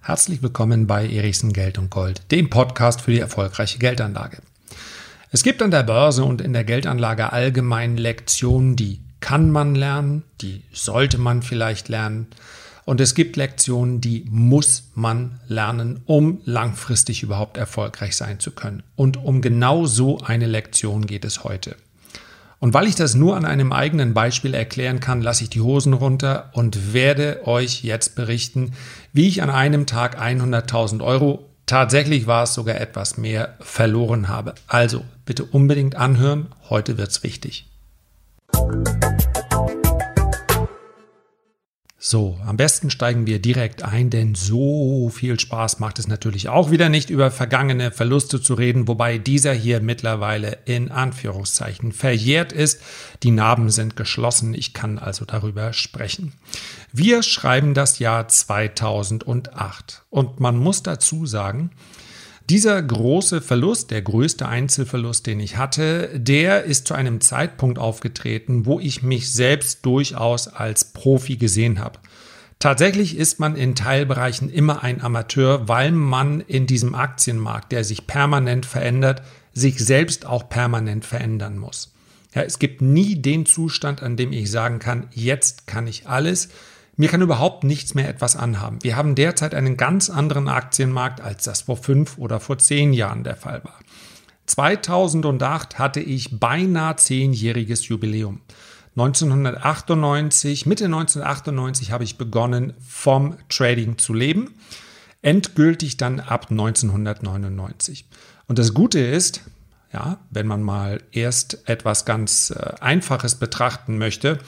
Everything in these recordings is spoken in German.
Herzlich willkommen bei Erichsen Geld und Gold, dem Podcast für die erfolgreiche Geldanlage. Es gibt an der Börse und in der Geldanlage allgemein Lektionen, die kann man lernen, die sollte man vielleicht lernen. Und es gibt Lektionen, die muss man lernen, um langfristig überhaupt erfolgreich sein zu können. Und um genau so eine Lektion geht es heute. Und weil ich das nur an einem eigenen Beispiel erklären kann, lasse ich die Hosen runter und werde euch jetzt berichten, wie ich an einem Tag 100.000 Euro, tatsächlich war es sogar etwas mehr, verloren habe. Also bitte unbedingt anhören, heute wird's wichtig. So, am besten steigen wir direkt ein, denn so viel Spaß macht es natürlich auch wieder nicht, über vergangene Verluste zu reden, wobei dieser hier mittlerweile in Anführungszeichen verjährt ist. Die Narben sind geschlossen, ich kann also darüber sprechen. Wir schreiben das Jahr 2008 und man muss dazu sagen, dieser große Verlust, der größte Einzelverlust, den ich hatte, der ist zu einem Zeitpunkt aufgetreten, wo ich mich selbst durchaus als Profi gesehen habe. Tatsächlich ist man in Teilbereichen immer ein Amateur, weil man in diesem Aktienmarkt, der sich permanent verändert, sich selbst auch permanent verändern muss. Ja, es gibt nie den Zustand, an dem ich sagen kann, jetzt kann ich alles. Mir kann überhaupt nichts mehr etwas anhaben. Wir haben derzeit einen ganz anderen Aktienmarkt, als das vor fünf oder vor zehn Jahren der Fall war. 2008 hatte ich beinahe zehnjähriges Jubiläum. 1998, Mitte 1998 habe ich begonnen, vom Trading zu leben. Endgültig dann ab 1999. Und das Gute ist, ja, wenn man mal erst etwas ganz äh, Einfaches betrachten möchte,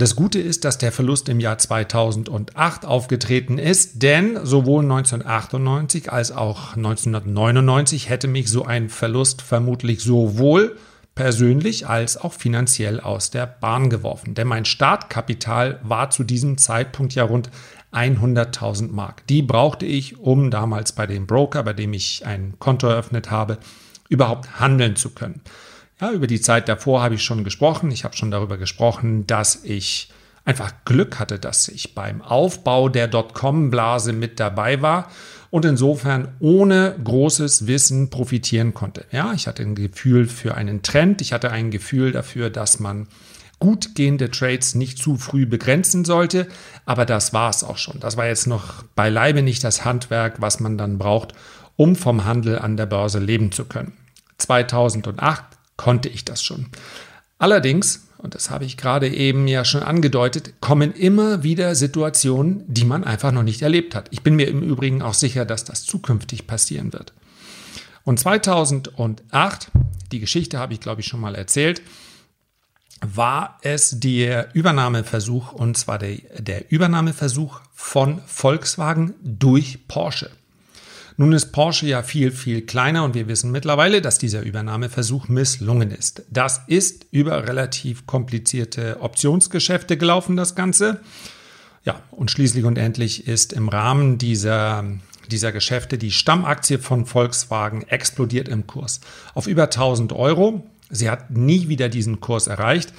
das Gute ist, dass der Verlust im Jahr 2008 aufgetreten ist, denn sowohl 1998 als auch 1999 hätte mich so ein Verlust vermutlich sowohl persönlich als auch finanziell aus der Bahn geworfen. Denn mein Startkapital war zu diesem Zeitpunkt ja rund 100.000 Mark. Die brauchte ich, um damals bei dem Broker, bei dem ich ein Konto eröffnet habe, überhaupt handeln zu können. Ja, über die Zeit davor habe ich schon gesprochen. Ich habe schon darüber gesprochen, dass ich einfach Glück hatte, dass ich beim Aufbau der Dotcom-Blase mit dabei war und insofern ohne großes Wissen profitieren konnte. Ja, ich hatte ein Gefühl für einen Trend. Ich hatte ein Gefühl dafür, dass man gut gehende Trades nicht zu früh begrenzen sollte. Aber das war es auch schon. Das war jetzt noch beileibe nicht das Handwerk, was man dann braucht, um vom Handel an der Börse leben zu können. 2008 konnte ich das schon. Allerdings, und das habe ich gerade eben ja schon angedeutet, kommen immer wieder Situationen, die man einfach noch nicht erlebt hat. Ich bin mir im Übrigen auch sicher, dass das zukünftig passieren wird. Und 2008, die Geschichte habe ich glaube ich schon mal erzählt, war es der Übernahmeversuch, und zwar der, der Übernahmeversuch von Volkswagen durch Porsche. Nun ist Porsche ja viel, viel kleiner und wir wissen mittlerweile, dass dieser Übernahmeversuch misslungen ist. Das ist über relativ komplizierte Optionsgeschäfte gelaufen, das Ganze. Ja, und schließlich und endlich ist im Rahmen dieser, dieser Geschäfte die Stammaktie von Volkswagen explodiert im Kurs auf über 1000 Euro. Sie hat nie wieder diesen Kurs erreicht.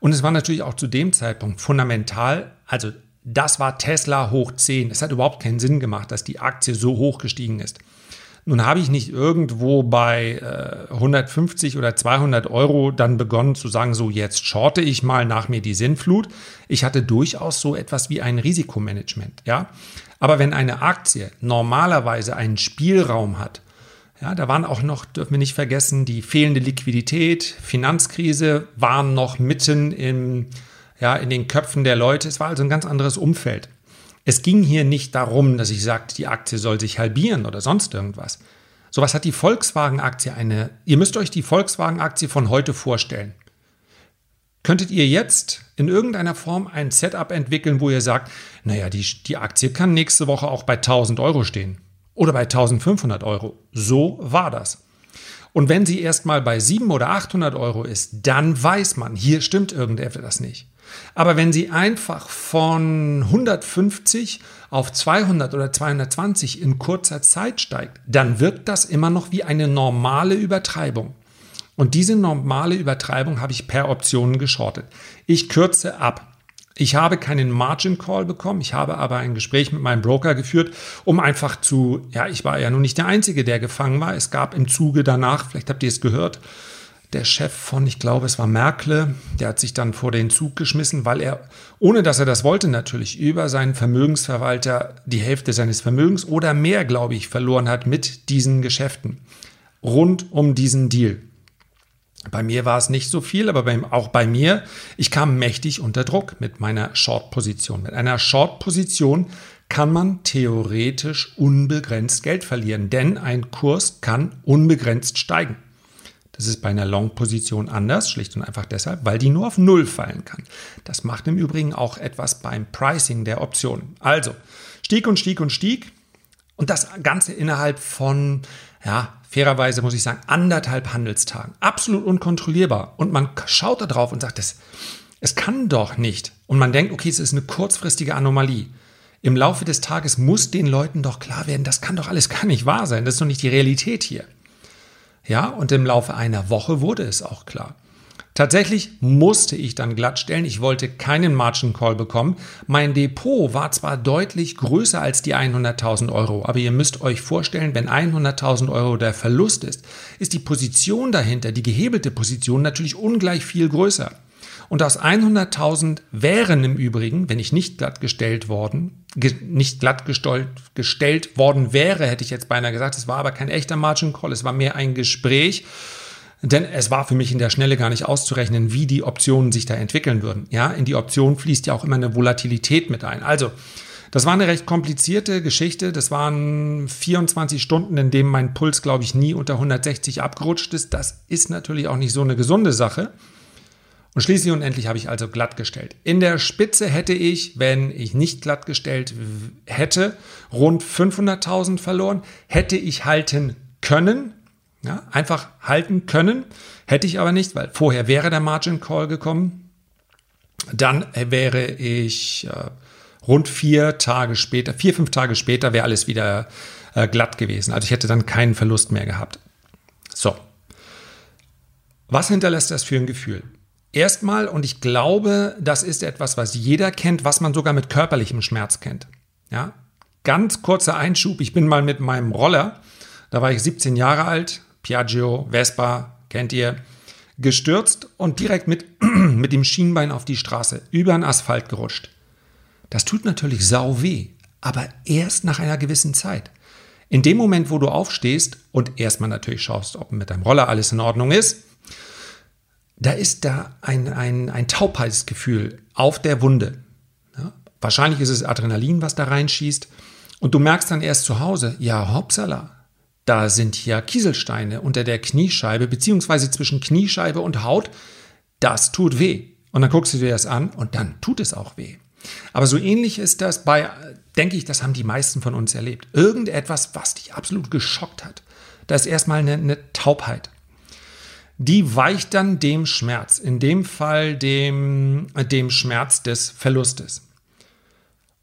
Und es war natürlich auch zu dem Zeitpunkt fundamental, also das war Tesla hoch 10. Es hat überhaupt keinen Sinn gemacht, dass die Aktie so hoch gestiegen ist. Nun habe ich nicht irgendwo bei äh, 150 oder 200 Euro dann begonnen zu sagen, so jetzt shorte ich mal nach mir die Sinnflut. Ich hatte durchaus so etwas wie ein Risikomanagement, ja. Aber wenn eine Aktie normalerweise einen Spielraum hat, ja, da waren auch noch, dürfen wir nicht vergessen, die fehlende Liquidität, Finanzkrise waren noch mitten im ja, in den Köpfen der Leute. Es war also ein ganz anderes Umfeld. Es ging hier nicht darum, dass ich sagte, die Aktie soll sich halbieren oder sonst irgendwas. Sowas hat die Volkswagen-Aktie eine. Ihr müsst euch die Volkswagen-Aktie von heute vorstellen. Könntet ihr jetzt in irgendeiner Form ein Setup entwickeln, wo ihr sagt, naja, die, die Aktie kann nächste Woche auch bei 1000 Euro stehen oder bei 1500 Euro. So war das. Und wenn sie erstmal bei 700 oder 800 Euro ist, dann weiß man, hier stimmt irgendetwas nicht. Aber wenn sie einfach von 150 auf 200 oder 220 in kurzer Zeit steigt, dann wirkt das immer noch wie eine normale Übertreibung. Und diese normale Übertreibung habe ich per Optionen geschortet. Ich kürze ab. Ich habe keinen Margin Call bekommen, ich habe aber ein Gespräch mit meinem Broker geführt, um einfach zu, ja, ich war ja nun nicht der Einzige, der gefangen war. Es gab im Zuge danach, vielleicht habt ihr es gehört, der Chef von, ich glaube, es war Merkle, der hat sich dann vor den Zug geschmissen, weil er, ohne dass er das wollte, natürlich über seinen Vermögensverwalter die Hälfte seines Vermögens oder mehr, glaube ich, verloren hat mit diesen Geschäften rund um diesen Deal. Bei mir war es nicht so viel, aber bei, auch bei mir, ich kam mächtig unter Druck mit meiner Short-Position. Mit einer Short-Position kann man theoretisch unbegrenzt Geld verlieren, denn ein Kurs kann unbegrenzt steigen. Das ist bei einer Long-Position anders, schlicht und einfach deshalb, weil die nur auf Null fallen kann. Das macht im Übrigen auch etwas beim Pricing der Optionen. Also, stieg und stieg und stieg. Und das Ganze innerhalb von, ja, fairerweise muss ich sagen, anderthalb Handelstagen. Absolut unkontrollierbar. Und man schaut da drauf und sagt, es, es kann doch nicht. Und man denkt, okay, es ist eine kurzfristige Anomalie. Im Laufe des Tages muss den Leuten doch klar werden, das kann doch alles gar nicht wahr sein. Das ist doch nicht die Realität hier. Ja, und im Laufe einer Woche wurde es auch klar. Tatsächlich musste ich dann glattstellen. Ich wollte keinen Margin Call bekommen. Mein Depot war zwar deutlich größer als die 100.000 Euro, aber ihr müsst euch vorstellen, wenn 100.000 Euro der Verlust ist, ist die Position dahinter, die gehebelte Position, natürlich ungleich viel größer. Und aus 100.000 wären im Übrigen, wenn ich nicht glattgestellt worden, nicht glatt gestellt worden wäre, hätte ich jetzt beinahe gesagt, es war aber kein echter Margin Call, es war mehr ein Gespräch denn es war für mich in der Schnelle gar nicht auszurechnen, wie die Optionen sich da entwickeln würden. Ja, in die Option fließt ja auch immer eine Volatilität mit ein. Also, das war eine recht komplizierte Geschichte. Das waren 24 Stunden, in denen mein Puls, glaube ich, nie unter 160 abgerutscht ist. Das ist natürlich auch nicht so eine gesunde Sache. Und schließlich und endlich habe ich also glattgestellt. In der Spitze hätte ich, wenn ich nicht glattgestellt hätte, rund 500.000 verloren. Hätte ich halten können, ja, einfach halten können, hätte ich aber nicht, weil vorher wäre der Margin Call gekommen. Dann wäre ich äh, rund vier Tage später, vier, fünf Tage später wäre alles wieder äh, glatt gewesen. Also ich hätte dann keinen Verlust mehr gehabt. So. Was hinterlässt das für ein Gefühl? Erstmal, und ich glaube, das ist etwas, was jeder kennt, was man sogar mit körperlichem Schmerz kennt. Ja, ganz kurzer Einschub. Ich bin mal mit meinem Roller, da war ich 17 Jahre alt, Piaggio, Vespa, kennt ihr, gestürzt und direkt mit, mit dem Schienbein auf die Straße über den Asphalt gerutscht. Das tut natürlich sau weh, aber erst nach einer gewissen Zeit. In dem Moment, wo du aufstehst und erstmal natürlich schaust, ob mit deinem Roller alles in Ordnung ist, da ist da ein, ein, ein Taubheitsgefühl auf der Wunde. Ja, wahrscheinlich ist es Adrenalin, was da reinschießt. Und du merkst dann erst zu Hause, ja, hoppsala, da sind hier Kieselsteine unter der Kniescheibe, beziehungsweise zwischen Kniescheibe und Haut. Das tut weh. Und dann guckst du dir das an und dann tut es auch weh. Aber so ähnlich ist das bei, denke ich, das haben die meisten von uns erlebt. Irgendetwas, was dich absolut geschockt hat. Da ist erstmal eine, eine Taubheit. Die weicht dann dem Schmerz, in dem Fall dem, dem Schmerz des Verlustes.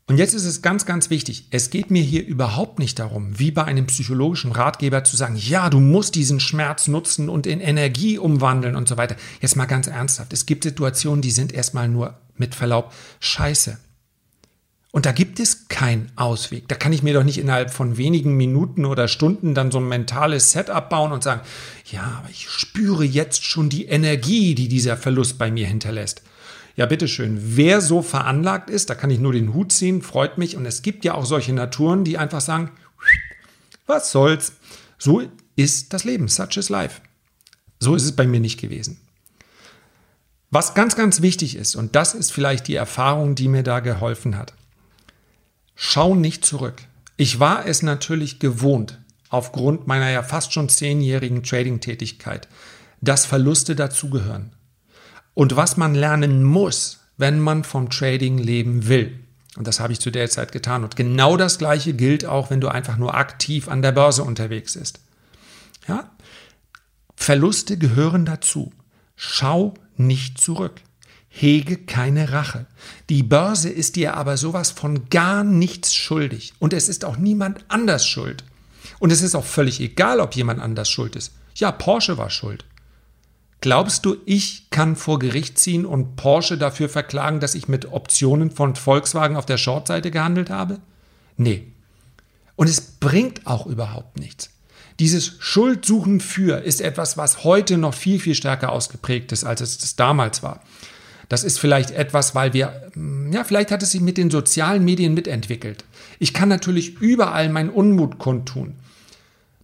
Und jetzt ist es ganz, ganz wichtig. Es geht mir hier überhaupt nicht darum, wie bei einem psychologischen Ratgeber zu sagen, ja, du musst diesen Schmerz nutzen und in Energie umwandeln und so weiter. Jetzt mal ganz ernsthaft. Es gibt Situationen, die sind erstmal nur mit Verlaub scheiße. Und da gibt es keinen Ausweg. Da kann ich mir doch nicht innerhalb von wenigen Minuten oder Stunden dann so ein mentales Setup bauen und sagen, ja, aber ich spüre jetzt schon die Energie, die dieser Verlust bei mir hinterlässt. Ja, bitteschön. Wer so veranlagt ist, da kann ich nur den Hut ziehen, freut mich. Und es gibt ja auch solche Naturen, die einfach sagen, was soll's. So ist das Leben. Such is life. So ist es bei mir nicht gewesen. Was ganz, ganz wichtig ist, und das ist vielleicht die Erfahrung, die mir da geholfen hat. Schau nicht zurück. Ich war es natürlich gewohnt, aufgrund meiner ja fast schon zehnjährigen Trading-Tätigkeit, dass Verluste dazugehören und was man lernen muss, wenn man vom Trading leben will. Und das habe ich zu der Zeit getan. Und genau das Gleiche gilt auch, wenn du einfach nur aktiv an der Börse unterwegs bist. Ja? Verluste gehören dazu. Schau nicht zurück. Hege keine Rache. Die Börse ist dir aber sowas von gar nichts schuldig. Und es ist auch niemand anders schuld. Und es ist auch völlig egal, ob jemand anders schuld ist. Ja, Porsche war schuld. Glaubst du, ich kann vor Gericht ziehen und Porsche dafür verklagen, dass ich mit Optionen von Volkswagen auf der Shortseite gehandelt habe? Nee. Und es bringt auch überhaupt nichts. Dieses Schuldsuchen für ist etwas, was heute noch viel, viel stärker ausgeprägt ist, als es damals war. Das ist vielleicht etwas, weil wir, ja, vielleicht hat es sich mit den sozialen Medien mitentwickelt. Ich kann natürlich überall meinen Unmut kundtun.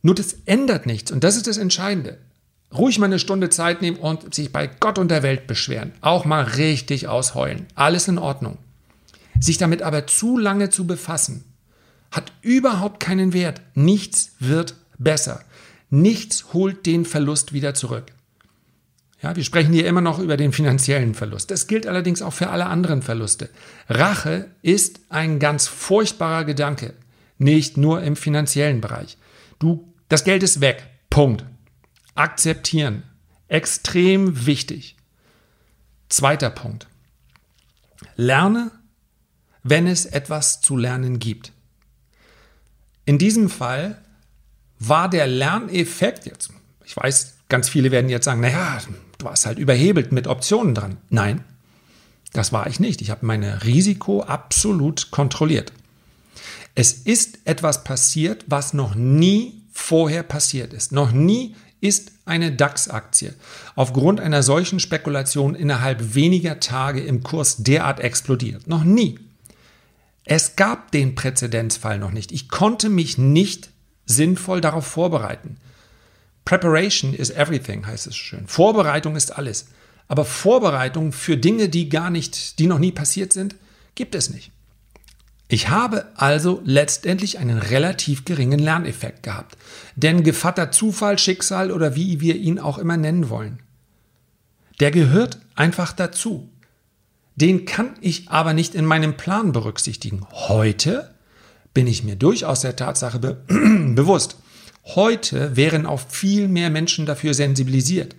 Nur das ändert nichts und das ist das Entscheidende. Ruhig mal eine Stunde Zeit nehmen und sich bei Gott und der Welt beschweren. Auch mal richtig ausheulen. Alles in Ordnung. Sich damit aber zu lange zu befassen, hat überhaupt keinen Wert. Nichts wird besser. Nichts holt den Verlust wieder zurück. Ja, wir sprechen hier immer noch über den finanziellen Verlust. Das gilt allerdings auch für alle anderen Verluste. Rache ist ein ganz furchtbarer Gedanke, nicht nur im finanziellen Bereich. Du, das Geld ist weg. Punkt. Akzeptieren. Extrem wichtig. Zweiter Punkt. Lerne, wenn es etwas zu lernen gibt. In diesem Fall war der Lerneffekt jetzt, ich weiß, ganz viele werden jetzt sagen, naja, du warst halt überhebelt mit Optionen dran. Nein, das war ich nicht. Ich habe meine Risiko absolut kontrolliert. Es ist etwas passiert, was noch nie vorher passiert ist. Noch nie ist eine DAX-Aktie aufgrund einer solchen Spekulation innerhalb weniger Tage im Kurs derart explodiert. Noch nie. Es gab den Präzedenzfall noch nicht. Ich konnte mich nicht sinnvoll darauf vorbereiten. Preparation is everything, heißt es schön. Vorbereitung ist alles. Aber Vorbereitung für Dinge, die gar nicht, die noch nie passiert sind, gibt es nicht. Ich habe also letztendlich einen relativ geringen Lerneffekt gehabt. Denn Gevatter Zufall, Schicksal oder wie wir ihn auch immer nennen wollen, der gehört einfach dazu. Den kann ich aber nicht in meinem Plan berücksichtigen. Heute bin ich mir durchaus der Tatsache be bewusst. Heute wären auch viel mehr Menschen dafür sensibilisiert.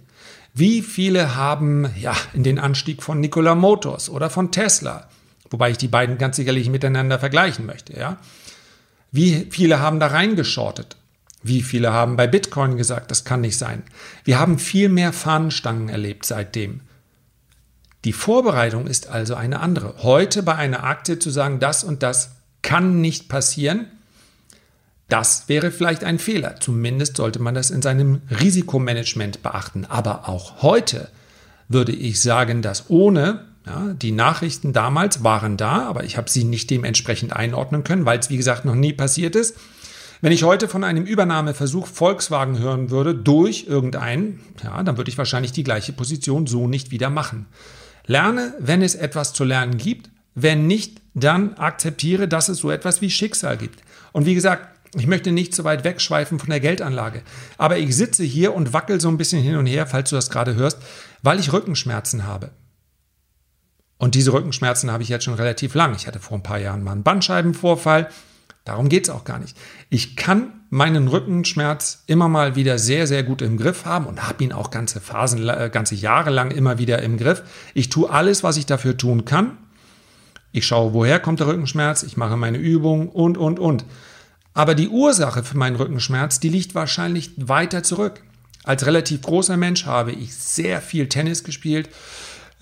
Wie viele haben ja in den Anstieg von Nikola Motors oder von Tesla, wobei ich die beiden ganz sicherlich miteinander vergleichen möchte, ja? Wie viele haben da reingeschortet? Wie viele haben bei Bitcoin gesagt, das kann nicht sein? Wir haben viel mehr Fahnenstangen erlebt seitdem. Die Vorbereitung ist also eine andere. Heute bei einer Aktie zu sagen, das und das kann nicht passieren, das wäre vielleicht ein Fehler. Zumindest sollte man das in seinem Risikomanagement beachten. Aber auch heute würde ich sagen, dass ohne ja, die Nachrichten damals waren da, aber ich habe sie nicht dementsprechend einordnen können, weil es wie gesagt noch nie passiert ist. Wenn ich heute von einem Übernahmeversuch Volkswagen hören würde durch irgendeinen, ja, dann würde ich wahrscheinlich die gleiche Position so nicht wieder machen. Lerne, wenn es etwas zu lernen gibt. Wenn nicht, dann akzeptiere, dass es so etwas wie Schicksal gibt. Und wie gesagt, ich möchte nicht zu weit wegschweifen von der Geldanlage. Aber ich sitze hier und wackel so ein bisschen hin und her, falls du das gerade hörst, weil ich Rückenschmerzen habe. Und diese Rückenschmerzen habe ich jetzt schon relativ lang. Ich hatte vor ein paar Jahren mal einen Bandscheibenvorfall. Darum geht es auch gar nicht. Ich kann meinen Rückenschmerz immer mal wieder sehr, sehr gut im Griff haben und habe ihn auch ganze Phasen, äh, ganze Jahre lang immer wieder im Griff. Ich tue alles, was ich dafür tun kann. Ich schaue, woher kommt der Rückenschmerz, ich mache meine Übungen und, und, und. Aber die Ursache für meinen Rückenschmerz, die liegt wahrscheinlich weiter zurück. Als relativ großer Mensch habe ich sehr viel Tennis gespielt.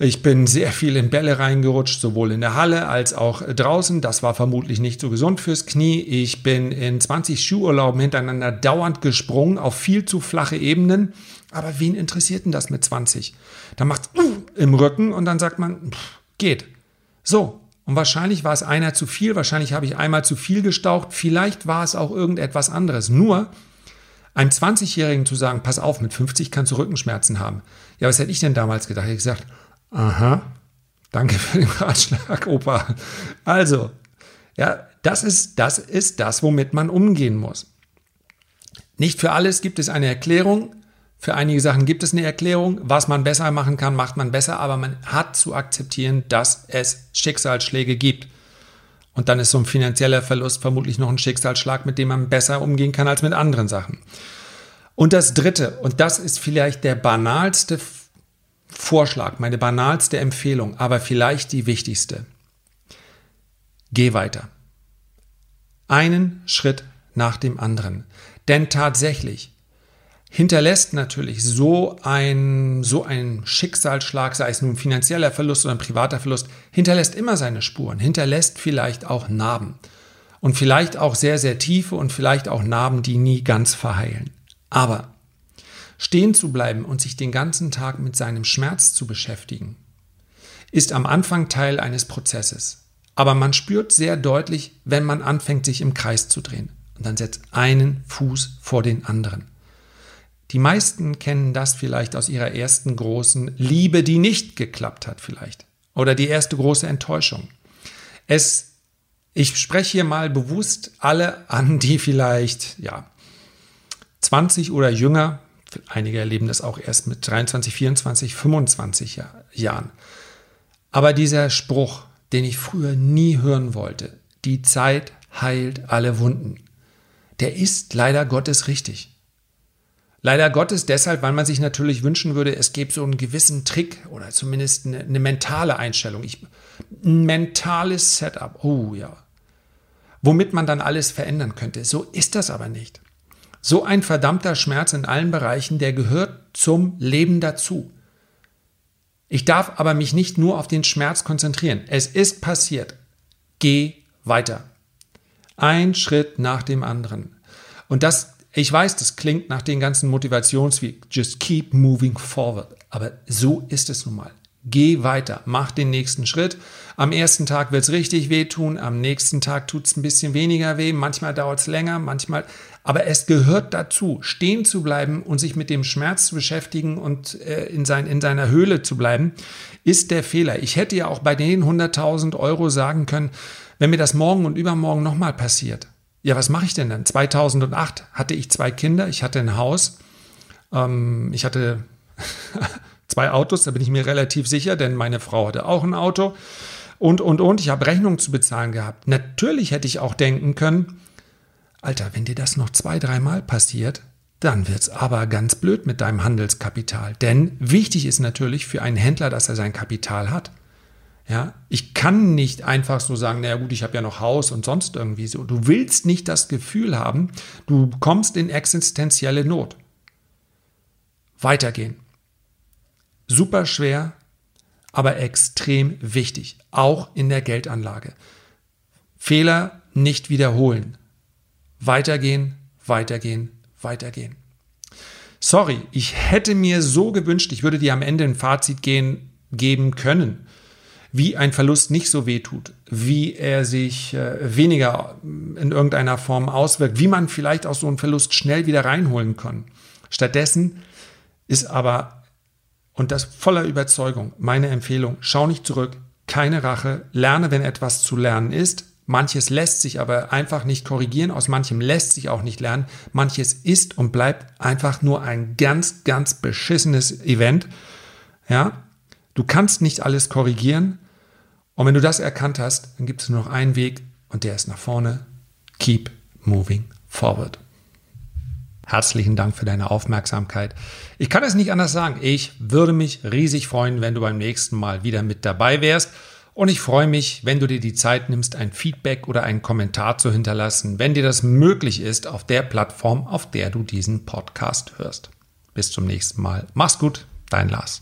Ich bin sehr viel in Bälle reingerutscht, sowohl in der Halle als auch draußen. Das war vermutlich nicht so gesund fürs Knie. Ich bin in 20 Skiurlauben hintereinander dauernd gesprungen auf viel zu flache Ebenen. Aber wen interessiert denn das mit 20? Da macht uh, im Rücken und dann sagt man, pff, geht. So, und wahrscheinlich war es einer zu viel, wahrscheinlich habe ich einmal zu viel gestaucht, vielleicht war es auch irgendetwas anderes. Nur einem 20-Jährigen zu sagen, pass auf, mit 50 kannst du Rückenschmerzen haben. Ja, was hätte ich denn damals gedacht? Ich gesagt, aha, danke für den Ratschlag, Opa. Also, ja, das ist, das ist das, womit man umgehen muss. Nicht für alles gibt es eine Erklärung, für einige Sachen gibt es eine Erklärung. Was man besser machen kann, macht man besser, aber man hat zu akzeptieren, dass es Schicksalsschläge gibt. Und dann ist so ein finanzieller Verlust vermutlich noch ein Schicksalsschlag, mit dem man besser umgehen kann als mit anderen Sachen. Und das Dritte, und das ist vielleicht der banalste Vorschlag, meine banalste Empfehlung, aber vielleicht die wichtigste. Geh weiter. Einen Schritt nach dem anderen. Denn tatsächlich, hinterlässt natürlich so ein, so ein Schicksalsschlag, sei es nun finanzieller Verlust oder ein privater Verlust, hinterlässt immer seine Spuren, hinterlässt vielleicht auch Narben. Und vielleicht auch sehr, sehr tiefe und vielleicht auch Narben, die nie ganz verheilen. Aber stehen zu bleiben und sich den ganzen Tag mit seinem Schmerz zu beschäftigen, ist am Anfang Teil eines Prozesses. Aber man spürt sehr deutlich, wenn man anfängt, sich im Kreis zu drehen. Und dann setzt einen Fuß vor den anderen. Die meisten kennen das vielleicht aus ihrer ersten großen Liebe, die nicht geklappt hat vielleicht. Oder die erste große Enttäuschung. Es, ich spreche hier mal bewusst alle an, die vielleicht, ja, 20 oder jünger, einige erleben das auch erst mit 23, 24, 25 Jahren. Aber dieser Spruch, den ich früher nie hören wollte, die Zeit heilt alle Wunden, der ist leider Gottes richtig. Leider Gottes deshalb, weil man sich natürlich wünschen würde, es gäbe so einen gewissen Trick oder zumindest eine, eine mentale Einstellung. Ich, ein mentales Setup, oh ja. Womit man dann alles verändern könnte. So ist das aber nicht. So ein verdammter Schmerz in allen Bereichen, der gehört zum Leben dazu. Ich darf aber mich nicht nur auf den Schmerz konzentrieren. Es ist passiert. Geh weiter. Ein Schritt nach dem anderen. Und das ich weiß, das klingt nach den ganzen Motivations wie just keep moving forward. Aber so ist es nun mal. Geh weiter, mach den nächsten Schritt. Am ersten Tag wird es richtig wehtun, am nächsten Tag tut es ein bisschen weniger weh, manchmal dauert es länger, manchmal. Aber es gehört dazu, stehen zu bleiben und sich mit dem Schmerz zu beschäftigen und äh, in, sein, in seiner Höhle zu bleiben, ist der Fehler. Ich hätte ja auch bei den 100.000 Euro sagen können, wenn mir das morgen und übermorgen nochmal passiert, ja, was mache ich denn dann? 2008 hatte ich zwei Kinder, ich hatte ein Haus, ähm, ich hatte zwei Autos, da bin ich mir relativ sicher, denn meine Frau hatte auch ein Auto und, und, und. Ich habe Rechnungen zu bezahlen gehabt. Natürlich hätte ich auch denken können, Alter, wenn dir das noch zwei, dreimal passiert, dann wird es aber ganz blöd mit deinem Handelskapital. Denn wichtig ist natürlich für einen Händler, dass er sein Kapital hat. Ja, ich kann nicht einfach so sagen, naja gut, ich habe ja noch Haus und sonst irgendwie so. Du willst nicht das Gefühl haben, du kommst in existenzielle Not. Weitergehen. Super schwer, aber extrem wichtig, auch in der Geldanlage. Fehler nicht wiederholen. Weitergehen, weitergehen, weitergehen. Sorry, ich hätte mir so gewünscht, ich würde dir am Ende ein Fazit gehen, geben können wie ein Verlust nicht so weh tut, wie er sich äh, weniger in irgendeiner Form auswirkt, wie man vielleicht aus so einem Verlust schnell wieder reinholen kann. Stattdessen ist aber, und das voller Überzeugung, meine Empfehlung, schau nicht zurück, keine Rache, lerne, wenn etwas zu lernen ist. Manches lässt sich aber einfach nicht korrigieren, aus manchem lässt sich auch nicht lernen. Manches ist und bleibt einfach nur ein ganz, ganz beschissenes Event. Ja, Du kannst nicht alles korrigieren. Und wenn du das erkannt hast, dann gibt es nur noch einen Weg und der ist nach vorne. Keep moving forward. Herzlichen Dank für deine Aufmerksamkeit. Ich kann es nicht anders sagen. Ich würde mich riesig freuen, wenn du beim nächsten Mal wieder mit dabei wärst. Und ich freue mich, wenn du dir die Zeit nimmst, ein Feedback oder einen Kommentar zu hinterlassen, wenn dir das möglich ist, auf der Plattform, auf der du diesen Podcast hörst. Bis zum nächsten Mal. Mach's gut, dein Lars.